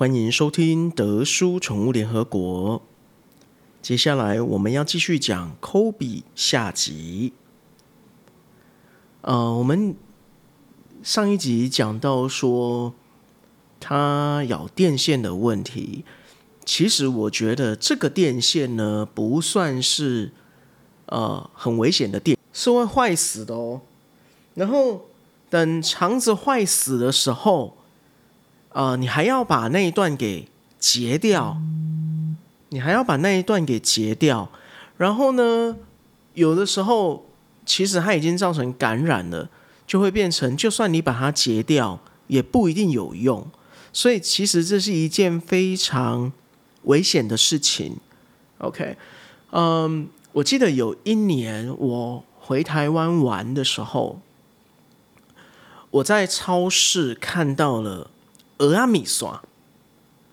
欢迎收听德叔宠物联合国。接下来我们要继续讲科比下集。呃，我们上一集讲到说他咬电线的问题，其实我觉得这个电线呢不算是呃很危险的电，是会坏死的哦。然后等肠子坏死的时候。呃，你还要把那一段给截掉，你还要把那一段给截掉，然后呢，有的时候其实它已经造成感染了，就会变成，就算你把它截掉，也不一定有用。所以其实这是一件非常危险的事情。OK，嗯，我记得有一年我回台湾玩的时候，我在超市看到了。鹅阿米刷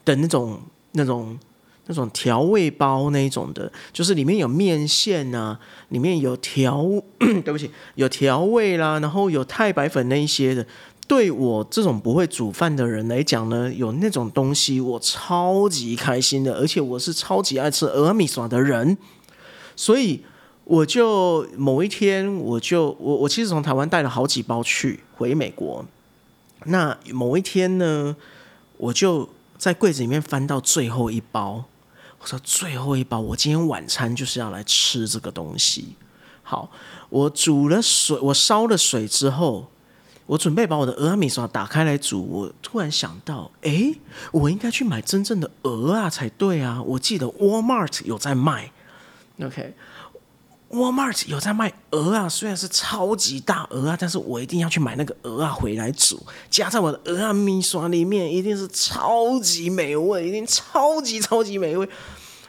的那种、那种、那种调味包那一种的，就是里面有面线啊，里面有调，对不起，有调味啦，然后有太白粉那一些的。对我这种不会煮饭的人来讲呢，有那种东西我超级开心的，而且我是超级爱吃鹅阿米刷的人，所以我就某一天我就我我其实从台湾带了好几包去回美国。那某一天呢，我就在柜子里面翻到最后一包，我说最后一包，我今天晚餐就是要来吃这个东西。好，我煮了水，我烧了水之后，我准备把我的鹅米刷打开来煮。我突然想到，哎，我应该去买真正的鹅啊才对啊！我记得 Walmart 有在卖，OK。Walmart 有在卖鹅啊，虽然是超级大鹅啊，但是我一定要去买那个鹅啊回来煮，加在我的鹅啊米刷里面，一定是超级美味，一定超级超级美味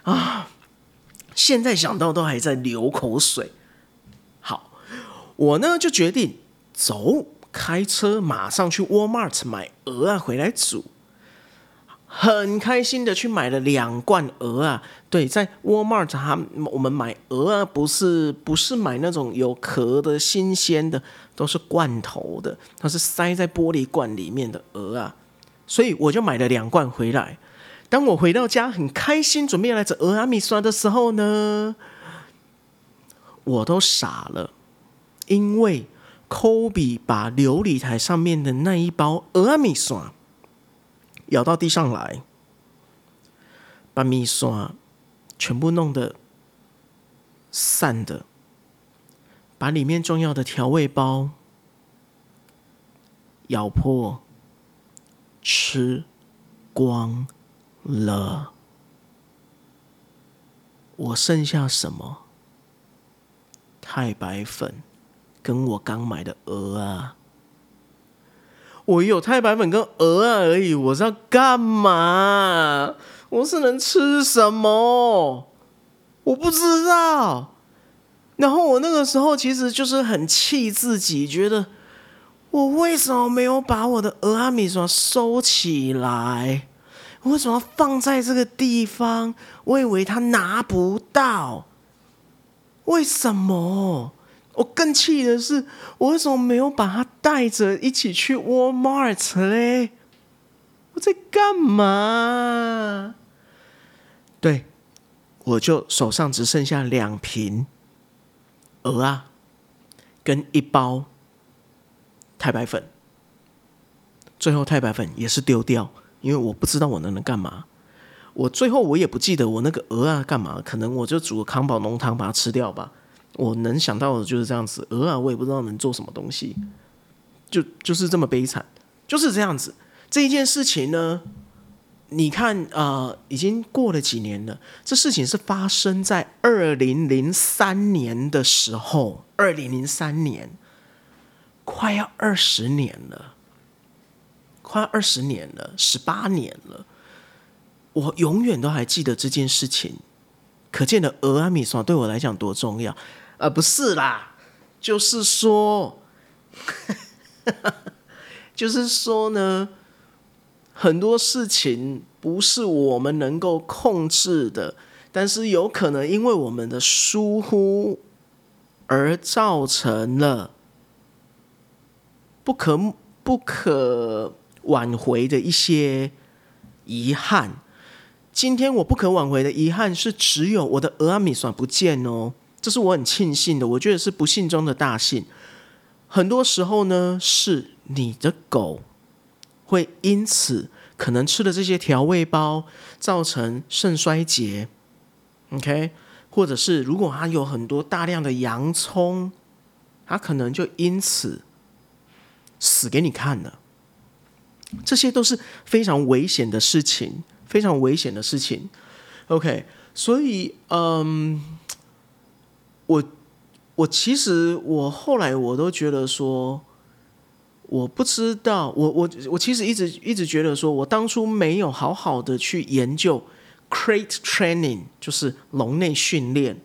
啊！现在想到都还在流口水。好，我呢就决定走，开车马上去 Walmart 买鹅啊回来煮。很开心的去买了两罐鹅啊！对，在 Walmart 他我们买鹅啊，不是不是买那种有壳的新鲜的，都是罐头的，它是塞在玻璃罐里面的鹅啊，所以我就买了两罐回来。当我回到家很开心，准备来吃鹅阿米刷的时候呢，我都傻了，因为 Kobe 把琉璃台上面的那一包鹅阿米刷。咬到地上来，把米刷全部弄得散的，把里面重要的调味包咬破，吃光了。我剩下什么？太白粉，跟我刚买的鹅啊。我有太白粉跟鹅啊而已，我是要干嘛？我是能吃什么？我不知道。然后我那个时候其实就是很气自己，觉得我为什么没有把我的鹅阿米刷收起来？为什么放在这个地方？我以为他拿不到，为什么？我更气的是，我为什么没有把他带着一起去 Walmart 嘞？我在干嘛？对，我就手上只剩下两瓶鹅啊，跟一包太白粉。最后太白粉也是丢掉，因为我不知道我能能干嘛。我最后我也不记得我那个鹅啊干嘛，可能我就煮个康宝浓汤把它吃掉吧。我能想到的就是这样子，鹅啊，我也不知道能做什么东西，就就是这么悲惨，就是这样子。这一件事情呢，你看啊，已经过了几年了。这事情是发生在二零零三年的时候，二零零三年，快要二十年了，快二十年了，十八年了，我永远都还记得这件事情。可见的俄阿米索对我来讲多重要。啊，不是啦，就是说，就是说呢，很多事情不是我们能够控制的，但是有可能因为我们的疏忽而造成了不可不可挽回的一些遗憾。今天我不可挽回的遗憾是，只有我的俄阿米索不见哦，这是我很庆幸的。我觉得是不幸中的大幸。很多时候呢，是你的狗会因此可能吃了这些调味包造成肾衰竭，OK，或者是如果它有很多大量的洋葱，它可能就因此死给你看了。这些都是非常危险的事情。非常危险的事情，OK，所以，嗯，我我其实我后来我都觉得说，我不知道，我我我其实一直一直觉得说，我当初没有好好的去研究 crate training，就是笼内训练。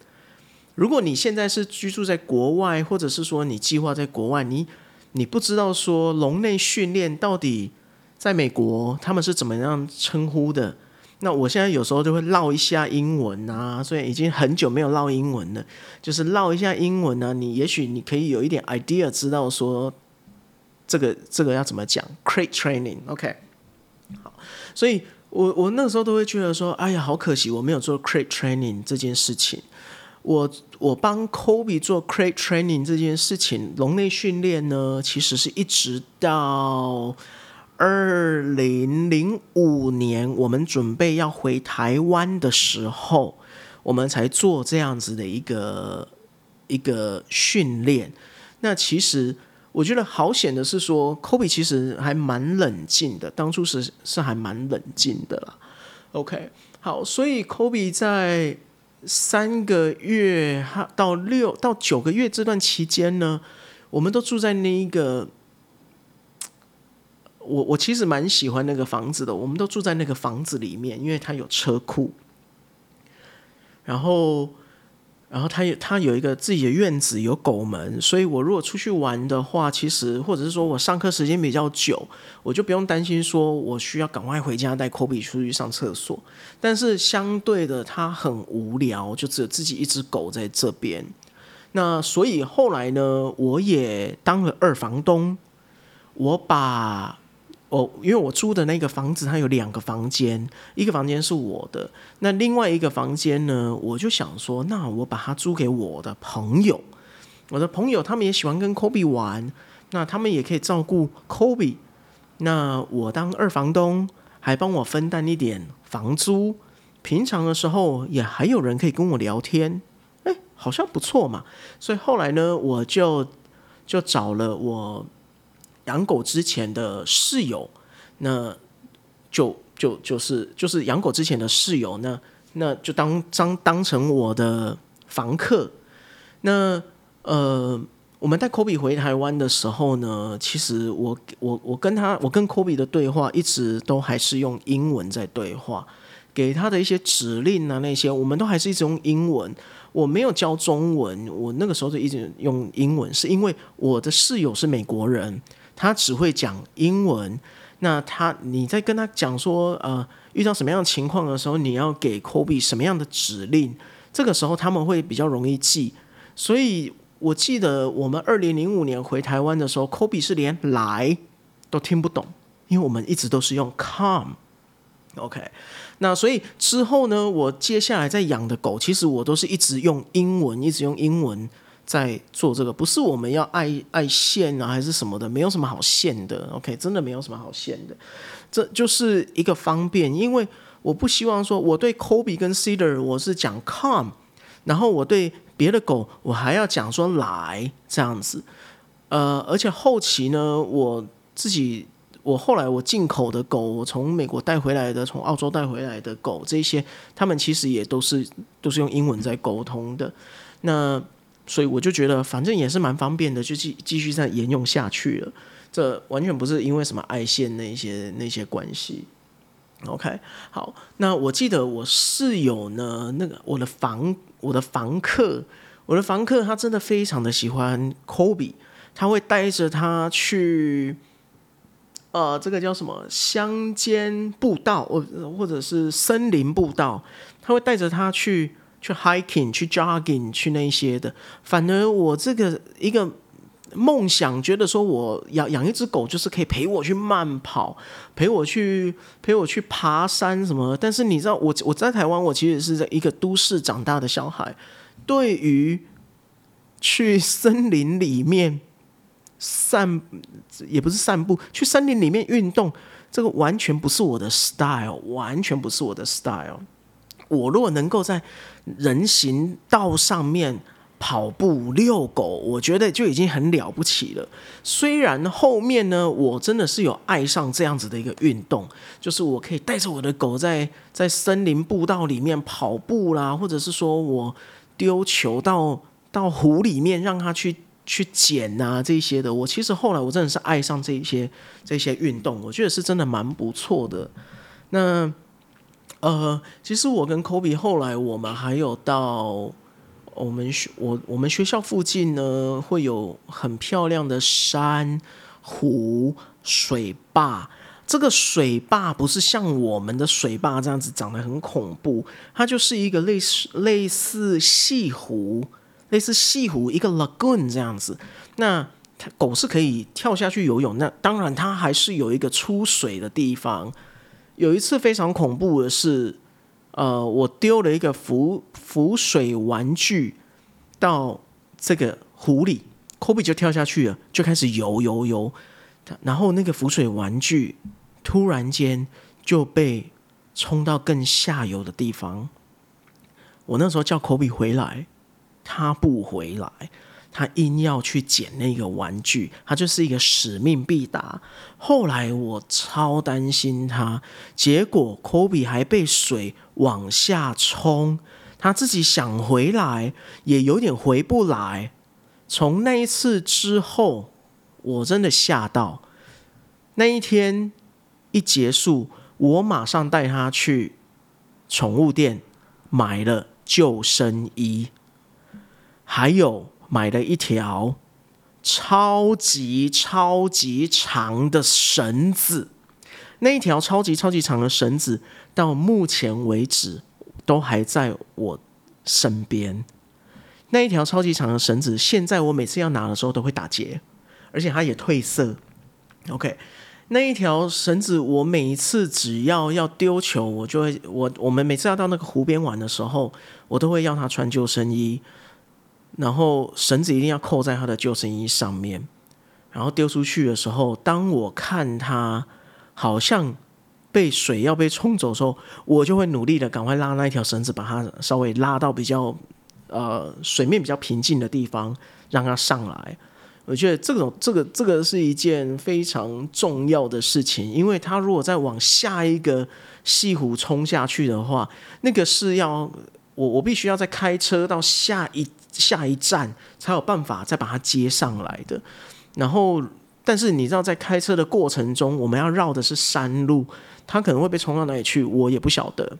如果你现在是居住在国外，或者是说你计划在国外，你你不知道说笼内训练到底。在美国，他们是怎么样称呼的？那我现在有时候就会唠一下英文啊，所以已经很久没有唠英文了。就是唠一下英文呢，你也许你可以有一点 idea，知道说这个这个要怎么讲。Crate training，OK，好，所以我我那时候都会觉得说，哎呀，好可惜，我没有做 crate training 这件事情。我我帮 Kobe 做 crate training 这件事情，笼内训练呢，其实是一直到。二零零五年，我们准备要回台湾的时候，我们才做这样子的一个一个训练。那其实我觉得好险的是说，Kobe 其实还蛮冷静的，当初是是还蛮冷静的啦。OK，好，所以 Kobe 在三个月到六到九个月这段期间呢，我们都住在那一个。我我其实蛮喜欢那个房子的，我们都住在那个房子里面，因为它有车库，然后，然后它有它有一个自己的院子，有狗门，所以我如果出去玩的话，其实或者是说我上课时间比较久，我就不用担心说我需要赶快回家带 Kobe 出去上厕所。但是相对的，它很无聊，就只有自己一只狗在这边。那所以后来呢，我也当了二房东，我把。哦，因为我租的那个房子，它有两个房间，一个房间是我的，那另外一个房间呢，我就想说，那我把它租给我的朋友，我的朋友他们也喜欢跟 Kobe 玩，那他们也可以照顾 Kobe，那我当二房东，还帮我分担一点房租，平常的时候也还有人可以跟我聊天，哎，好像不错嘛，所以后来呢，我就就找了我。养狗之前的室友，那就就就是就是养狗之前的室友，那那就当当当成我的房客。那呃，我们带 Kobe 回台湾的时候呢，其实我我我跟他，我跟 Kobe 的对话一直都还是用英文在对话，给他的一些指令啊那些，我们都还是一直用英文。我没有教中文，我那个时候就一直用英文，是因为我的室友是美国人。他只会讲英文，那他你在跟他讲说，呃，遇到什么样的情况的时候，你要给 Kobe 什么样的指令，这个时候他们会比较容易记。所以我记得我们二零零五年回台湾的时候，Kobe 是连来都听不懂，因为我们一直都是用 come。OK，那所以之后呢，我接下来在养的狗，其实我都是一直用英文，一直用英文。在做这个，不是我们要爱爱线啊，还是什么的，没有什么好线的。OK，真的没有什么好线的，这就是一个方便。因为我不希望说，我对 Kobe 跟 Cedar 我是讲 come，然后我对别的狗我还要讲说来这样子。呃，而且后期呢，我自己我后来我进口的狗，我从美国带回来的，从澳洲带回来的狗，这些他们其实也都是都是用英文在沟通的。那所以我就觉得，反正也是蛮方便的，就继继续再沿用下去了。这完全不是因为什么爱线那些那些关系。OK，好，那我记得我室友呢，那个我的房我的房客，我的房客他真的非常的喜欢 Kobe，他会带着他去，呃，这个叫什么乡间步道，或或者是森林步道，他会带着他去。去 hiking、去 jogging、去那些的，反而我这个一个梦想，觉得说我养养一只狗就是可以陪我去慢跑，陪我去陪我去爬山什么。但是你知道，我我在台湾，我其实是在一个都市长大的小孩，对于去森林里面散也不是散步，去森林里面运动，这个完全不是我的 style，完全不是我的 style。我如果能够在人行道上面。跑步、遛狗，我觉得就已经很了不起了。虽然后面呢，我真的是有爱上这样子的一个运动，就是我可以带着我的狗在在森林步道里面跑步啦，或者是说我丢球到到湖里面让它去去捡啊这些的。我其实后来我真的是爱上这些这些运动，我觉得是真的蛮不错的。那呃，其实我跟 Kobe 后来我们还有到。我们学我我们学校附近呢，会有很漂亮的山、湖、水坝。这个水坝不是像我们的水坝这样子长得很恐怖，它就是一个类似类似西湖、类似西湖一个 lagoon 这样子。那狗是可以跳下去游泳，那当然它还是有一个出水的地方。有一次非常恐怖的是。呃，我丢了一个浮浮水玩具到这个湖里科比就跳下去了，就开始游游游，然后那个浮水玩具突然间就被冲到更下游的地方。我那时候叫科比回来，他不回来。他硬要去捡那个玩具，他就是一个使命必达。后来我超担心他，结果科比还被水往下冲，他自己想回来也有点回不来。从那一次之后，我真的吓到。那一天一结束，我马上带他去宠物店买了救生衣，还有。买了一条超级超级长的绳子，那一条超级超级长的绳子到目前为止都还在我身边。那一条超级长的绳子，现在我每次要拿的时候都会打结，而且它也褪色。OK，那一条绳子，我每一次只要要丢球，我就会我我们每次要到那个湖边玩的时候，我都会要他穿救生衣。然后绳子一定要扣在他的救生衣上面，然后丢出去的时候，当我看他好像被水要被冲走的时候，我就会努力的赶快拉那一条绳子，把它稍微拉到比较呃水面比较平静的地方，让它上来。我觉得这种这个这个是一件非常重要的事情，因为他如果再往下一个西湖冲下去的话，那个是要我我必须要再开车到下一。下一站才有办法再把它接上来的。然后，但是你知道，在开车的过程中，我们要绕的是山路，它可能会被冲到哪里去，我也不晓得。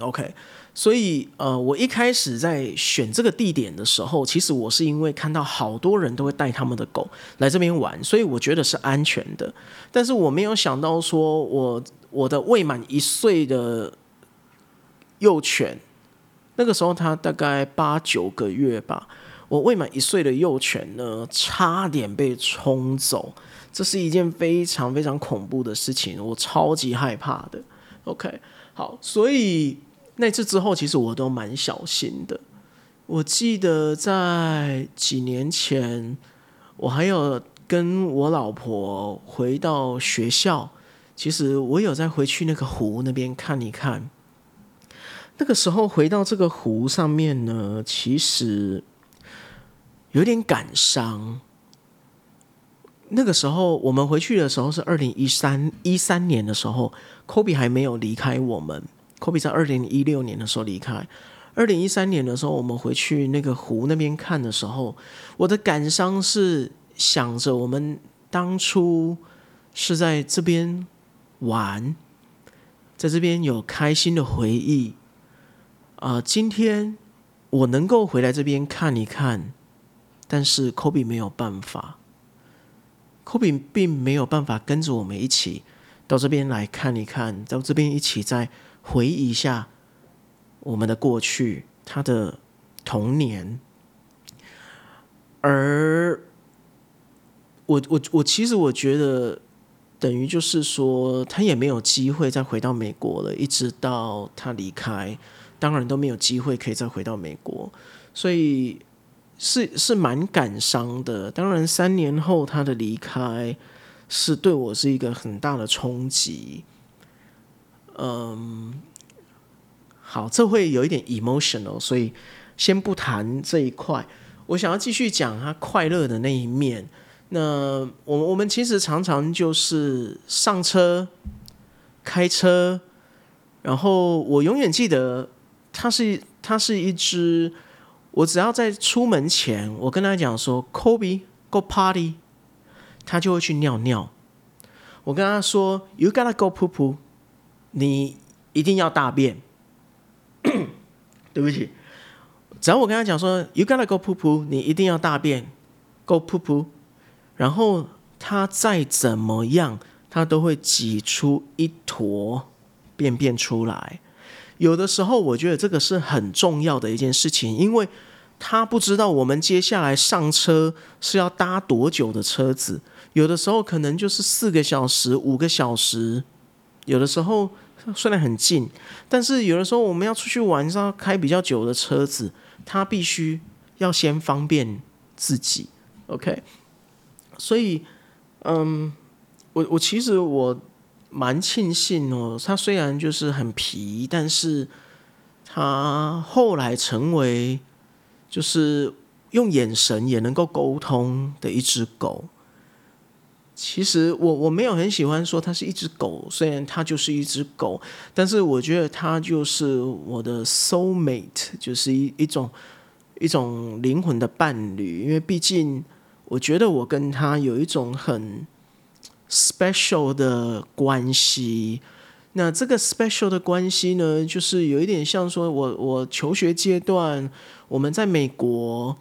OK，所以呃，我一开始在选这个地点的时候，其实我是因为看到好多人都会带他们的狗来这边玩，所以我觉得是安全的。但是我没有想到，说我我的未满一岁的幼犬。那个时候他大概八九个月吧，我未满一岁的幼犬呢，差点被冲走，这是一件非常非常恐怖的事情，我超级害怕的。OK，好，所以那次之后，其实我都蛮小心的。我记得在几年前，我还有跟我老婆回到学校，其实我有在回去那个湖那边看一看。那个时候回到这个湖上面呢，其实有点感伤。那个时候我们回去的时候是二零一三一三年的时候科比还没有离开我们。科比在二零一六年的时候离开。二零一三年的时候，我们回去那个湖那边看的时候，我的感伤是想着我们当初是在这边玩，在这边有开心的回忆。啊，今天我能够回来这边看一看，但是科比没有办法，科比并没有办法跟着我们一起到这边来看一看，到这边一起再回忆一下我们的过去，他的童年。而我我我其实我觉得，等于就是说，他也没有机会再回到美国了，一直到他离开，当然都没有机会可以再回到美国，所以是是蛮感伤的。当然，三年后他的离开是对我是一个很大的冲击。嗯，好，这会有一点 emotional，所以先不谈这一块。我想要继续讲他快乐的那一面。那我我们其实常常就是上车、开车，然后我永远记得，它是它是一只，我只要在出门前，我跟他讲说，Kobe go party，他就会去尿尿。我跟他说，You gotta go poo poo，你一定要大便。对不起。只要我跟他讲说，You gotta go poo poo，你一定要大便，go poo poo，然后他再怎么样，他都会挤出一坨便便出来。有的时候，我觉得这个是很重要的一件事情，因为他不知道我们接下来上车是要搭多久的车子，有的时候可能就是四个小时、五个小时，有的时候虽然很近，但是有的时候我们要出去玩，是要开比较久的车子。他必须要先方便自己，OK？所以，嗯，我我其实我蛮庆幸哦，他虽然就是很皮，但是他后来成为就是用眼神也能够沟通的一只狗。其实我我没有很喜欢说它是一只狗，虽然它就是一只狗，但是我觉得它就是我的 soul mate，就是一一种一种灵魂的伴侣。因为毕竟我觉得我跟它有一种很 special 的关系。那这个 special 的关系呢，就是有一点像说我我求学阶段，我们在美国。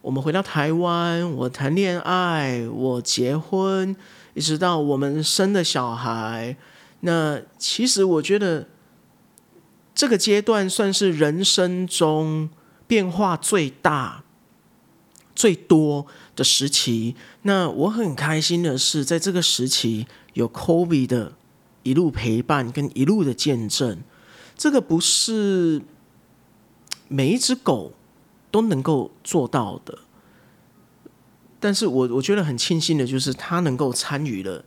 我们回到台湾，我谈恋爱，我结婚，一直到我们生的小孩。那其实我觉得这个阶段算是人生中变化最大、最多的时期。那我很开心的是，在这个时期有 Kobe 的一路陪伴跟一路的见证。这个不是每一只狗。都能够做到的，但是我我觉得很庆幸的就是他能够参与了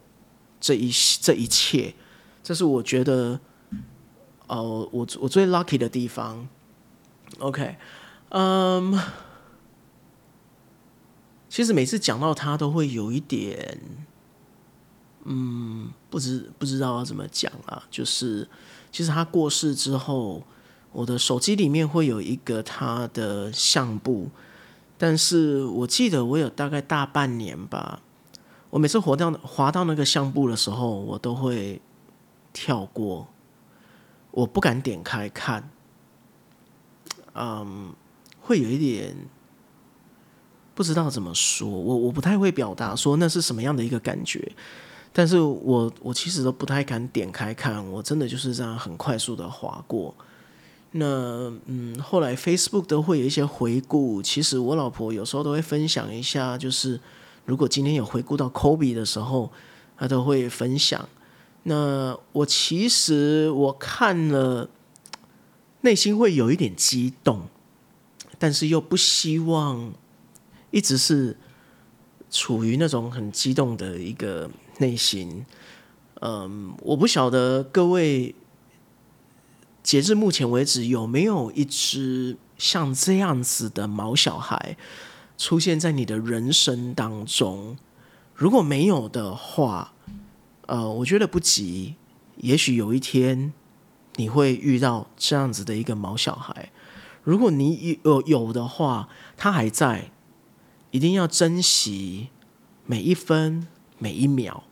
这一这一切，这是我觉得，哦，我我最 lucky 的地方。OK，嗯，其实每次讲到他都会有一点，嗯，不知不知道要怎么讲啊，就是其实他过世之后。我的手机里面会有一个他的相簿，但是我记得我有大概大半年吧，我每次滑到滑到那个相簿的时候，我都会跳过，我不敢点开看，嗯，会有一点不知道怎么说，我我不太会表达说那是什么样的一个感觉，但是我我其实都不太敢点开看，我真的就是这样很快速的划过。那嗯，后来 Facebook 都会有一些回顾。其实我老婆有时候都会分享一下，就是如果今天有回顾到 Kobe 的时候，她都会分享。那我其实我看了，内心会有一点激动，但是又不希望一直是处于那种很激动的一个内心。嗯，我不晓得各位。截至目前为止，有没有一只像这样子的毛小孩出现在你的人生当中？如果没有的话，呃，我觉得不急，也许有一天你会遇到这样子的一个毛小孩。如果你有有的话，他还在，一定要珍惜每一分每一秒。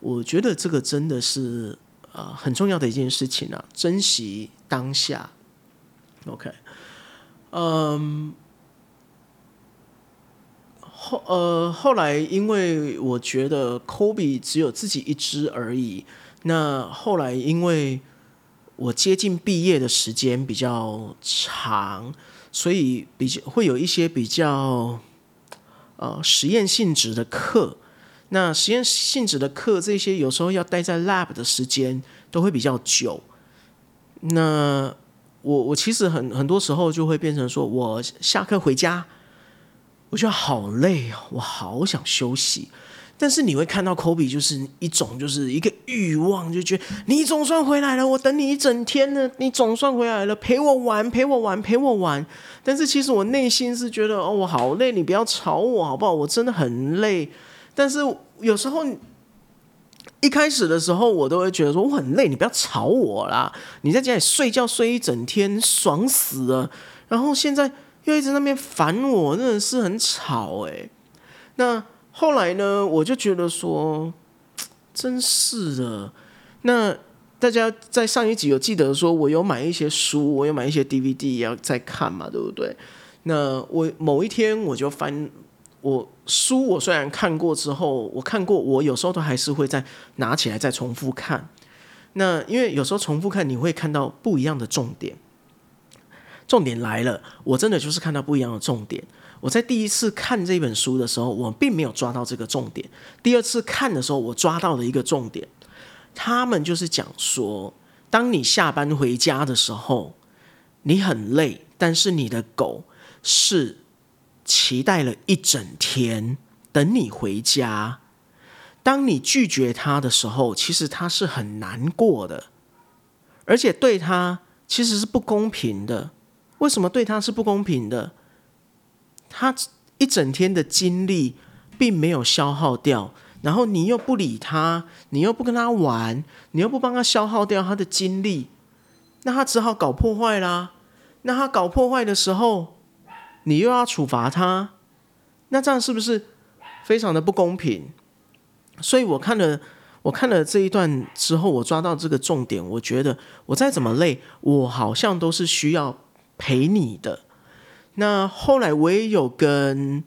我觉得这个真的是。呃，很重要的一件事情啊，珍惜当下。OK，嗯，后呃后来，因为我觉得 Kobe 只有自己一只而已。那后来，因为我接近毕业的时间比较长，所以比较会有一些比较呃实验性质的课。那实验性质的课，这些有时候要待在 lab 的时间都会比较久。那我我其实很很多时候就会变成说，我下课回家，我觉得好累哦，我好想休息。但是你会看到 Kobe 就是一种就是一个欲望，就觉得你总算回来了，我等你一整天了，你总算回来了，陪我玩，陪我玩，陪我玩。但是其实我内心是觉得哦，我好累，你不要吵我好不好？我真的很累。但是有时候一开始的时候，我都会觉得说我很累，你不要吵我啦。你在家里睡觉睡一整天，爽死了。然后现在又一直那边烦我，真的是很吵哎。那。后来呢，我就觉得说，真是的。那大家在上一集有记得说，我有买一些书，我有买一些 DVD 要再看嘛，对不对？那我某一天我就翻我书，我虽然看过之后，我看过，我有时候都还是会再拿起来再重复看。那因为有时候重复看，你会看到不一样的重点。重点来了，我真的就是看到不一样的重点。我在第一次看这本书的时候，我并没有抓到这个重点。第二次看的时候，我抓到了一个重点。他们就是讲说，当你下班回家的时候，你很累，但是你的狗是期待了一整天等你回家。当你拒绝它的时候，其实它是很难过的，而且对它其实是不公平的。为什么对它是不公平的？他一整天的精力并没有消耗掉，然后你又不理他，你又不跟他玩，你又不帮他消耗掉他的精力，那他只好搞破坏啦。那他搞破坏的时候，你又要处罚他，那这样是不是非常的不公平？所以我看了我看了这一段之后，我抓到这个重点，我觉得我再怎么累，我好像都是需要陪你的。那后来我也有跟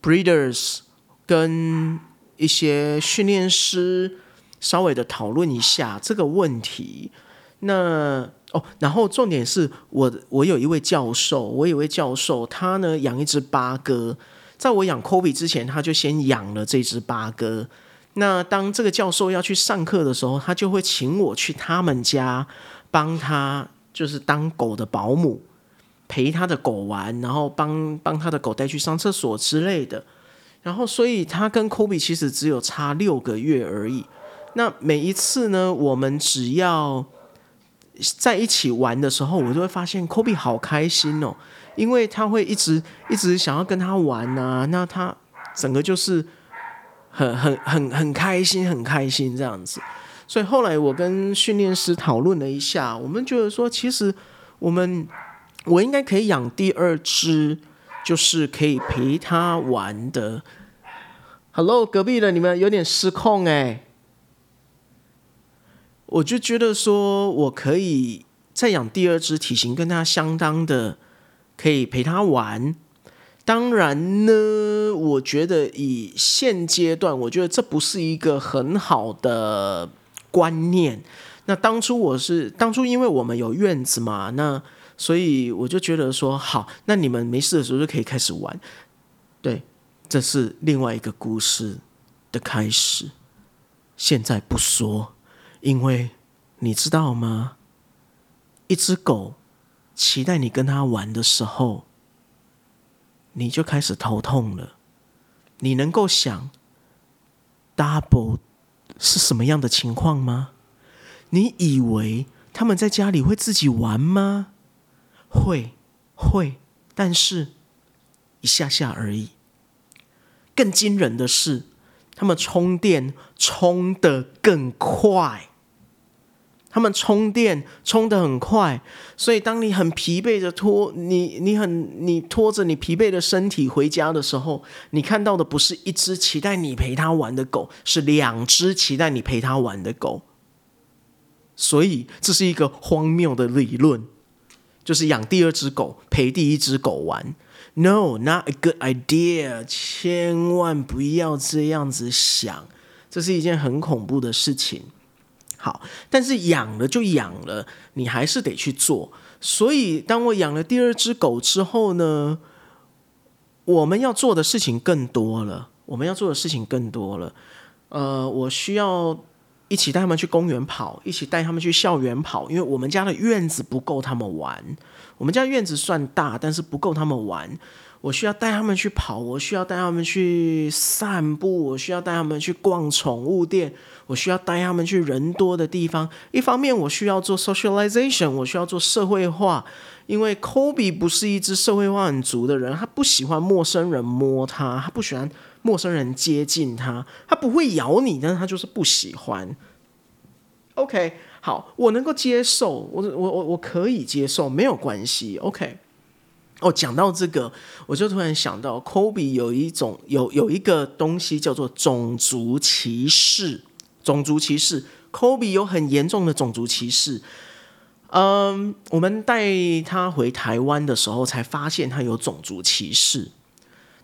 breeders 跟一些训练师稍微的讨论一下这个问题。那哦，然后重点是我我有一位教授，我有一位教授，他呢养一只八哥，在我养 Kobe 之前，他就先养了这只八哥。那当这个教授要去上课的时候，他就会请我去他们家帮他，就是当狗的保姆。陪他的狗玩，然后帮帮他的狗带去上厕所之类的，然后所以他跟 Kobe 其实只有差六个月而已。那每一次呢，我们只要在一起玩的时候，我就会发现 Kobe 好开心哦，因为他会一直一直想要跟他玩啊，那他整个就是很很很很开心，很开心这样子。所以后来我跟训练师讨论了一下，我们觉得说，其实我们。我应该可以养第二只，就是可以陪它玩的。Hello，隔壁的你们有点失控哎。我就觉得说，我可以再养第二只，体型跟它相当的，可以陪它玩。当然呢，我觉得以现阶段，我觉得这不是一个很好的观念。那当初我是当初，因为我们有院子嘛，那。所以我就觉得说好，那你们没事的时候就可以开始玩。对，这是另外一个故事的开始。现在不说，因为你知道吗？一只狗期待你跟它玩的时候，你就开始头痛了。你能够想 double 是什么样的情况吗？你以为他们在家里会自己玩吗？会会，但是一下下而已。更惊人的是，他们充电充的更快。他们充电充的很快，所以当你很疲惫的拖你，你很你拖着你疲惫的身体回家的时候，你看到的不是一只期待你陪它玩的狗，是两只期待你陪它玩的狗。所以这是一个荒谬的理论。就是养第二只狗陪第一只狗玩，No，not a good idea，千万不要这样子想，这是一件很恐怖的事情。好，但是养了就养了，你还是得去做。所以，当我养了第二只狗之后呢，我们要做的事情更多了。我们要做的事情更多了。呃，我需要一起带他们去公园跑，一起带他们去校园跑，因为我们家的院子不够他们玩。我们家院子算大，但是不够他们玩。我需要带他们去跑，我需要带他们去散步，我需要带他们去逛宠物店，我需要带他们去人多的地方。一方面，我需要做 socialization，我需要做社会化，因为 Kobe 不是一只社会化很足的人，他不喜欢陌生人摸他，他不喜欢陌生人接近他，他不会咬你，但是他就是不喜欢。OK，好，我能够接受，我我我我可以接受，没有关系。OK。哦，讲到这个，我就突然想到，Kobe 有一种有有一个东西叫做种族歧视。种族歧视，Kobe 有很严重的种族歧视。嗯，我们带他回台湾的时候，才发现他有种族歧视。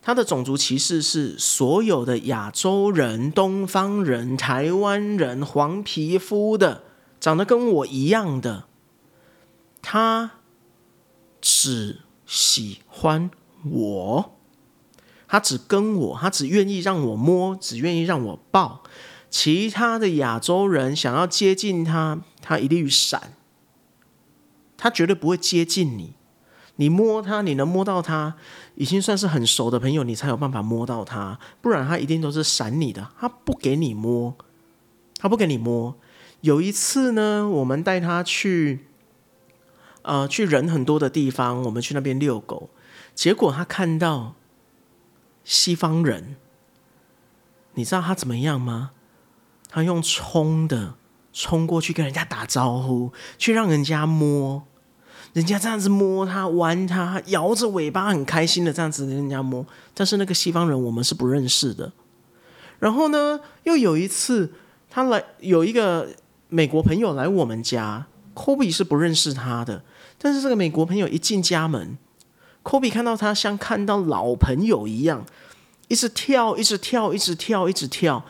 他的种族歧视是所有的亚洲人、东方人、台湾人、黄皮肤的，长得跟我一样的，他只。喜欢我，他只跟我，他只愿意让我摸，只愿意让我抱。其他的亚洲人想要接近他，他一律闪。他绝对不会接近你。你摸他，你能摸到他，已经算是很熟的朋友，你才有办法摸到他。不然他一定都是闪你的，他不给你摸，他不给你摸。有一次呢，我们带他去。呃，去人很多的地方，我们去那边遛狗，结果他看到西方人，你知道他怎么样吗？他用冲的冲过去跟人家打招呼，去让人家摸，人家这样子摸他，玩他，摇着尾巴，很开心的这样子人家摸。但是那个西方人我们是不认识的。然后呢，又有一次，他来有一个美国朋友来我们家，Kobe 是不认识他的。但是这个美国朋友一进家门科比看到他像看到老朋友一样，一直跳，一直跳，一直跳，一直跳。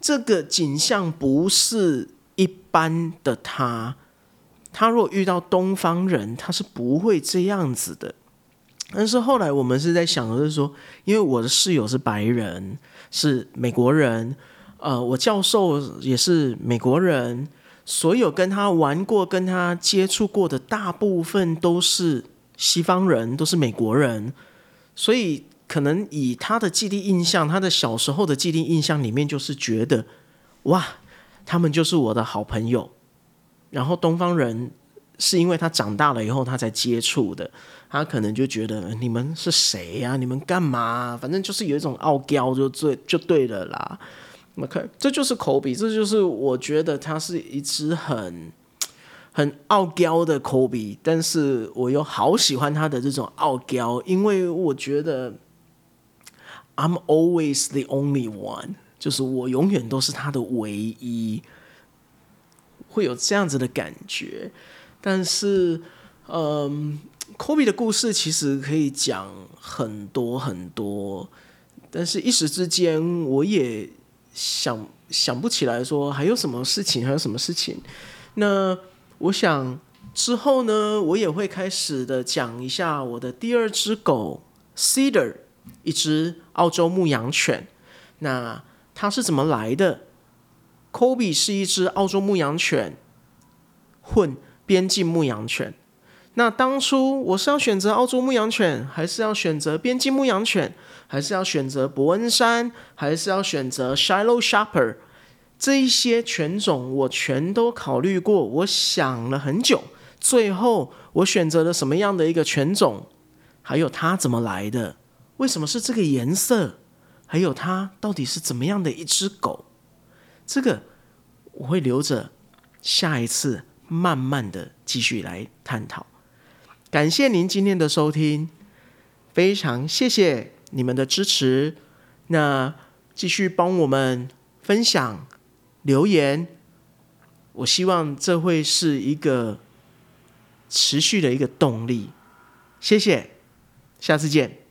这个景象不是一般的他。他如果遇到东方人，他是不会这样子的。但是后来我们是在想的是说，因为我的室友是白人，是美国人，呃，我教授也是美国人。所有跟他玩过、跟他接触过的大部分都是西方人，都是美国人，所以可能以他的既定印象，他的小时候的既定印象里面，就是觉得哇，他们就是我的好朋友。然后东方人是因为他长大了以后他才接触的，他可能就觉得你们是谁呀？你们干嘛？反正就是有一种傲娇，就最就对了啦。OK，这就是口比，这就是我觉得他是一只很很傲娇的口比，但是我又好喜欢他的这种傲娇，因为我觉得 I'm always the only one，就是我永远都是他的唯一，会有这样子的感觉。但是，嗯，科比的故事其实可以讲很多很多，但是一时之间我也。想想不起来，说还有什么事情，还有什么事情？那我想之后呢，我也会开始的讲一下我的第二只狗 Cedar，一只澳洲牧羊犬。那它是怎么来的？Kobe 是一只澳洲牧羊犬混边境牧羊犬。那当初我是要选择澳洲牧羊犬，还是要选择边境牧羊犬？还是要选择伯恩山，还是要选择 Shiloh Shepherd，这一些犬种我全都考虑过，我想了很久，最后我选择了什么样的一个犬种，还有它怎么来的，为什么是这个颜色，还有它到底是怎么样的一只狗，这个我会留着下一次慢慢的继续来探讨。感谢您今天的收听，非常谢谢。你们的支持，那继续帮我们分享留言，我希望这会是一个持续的一个动力。谢谢，下次见。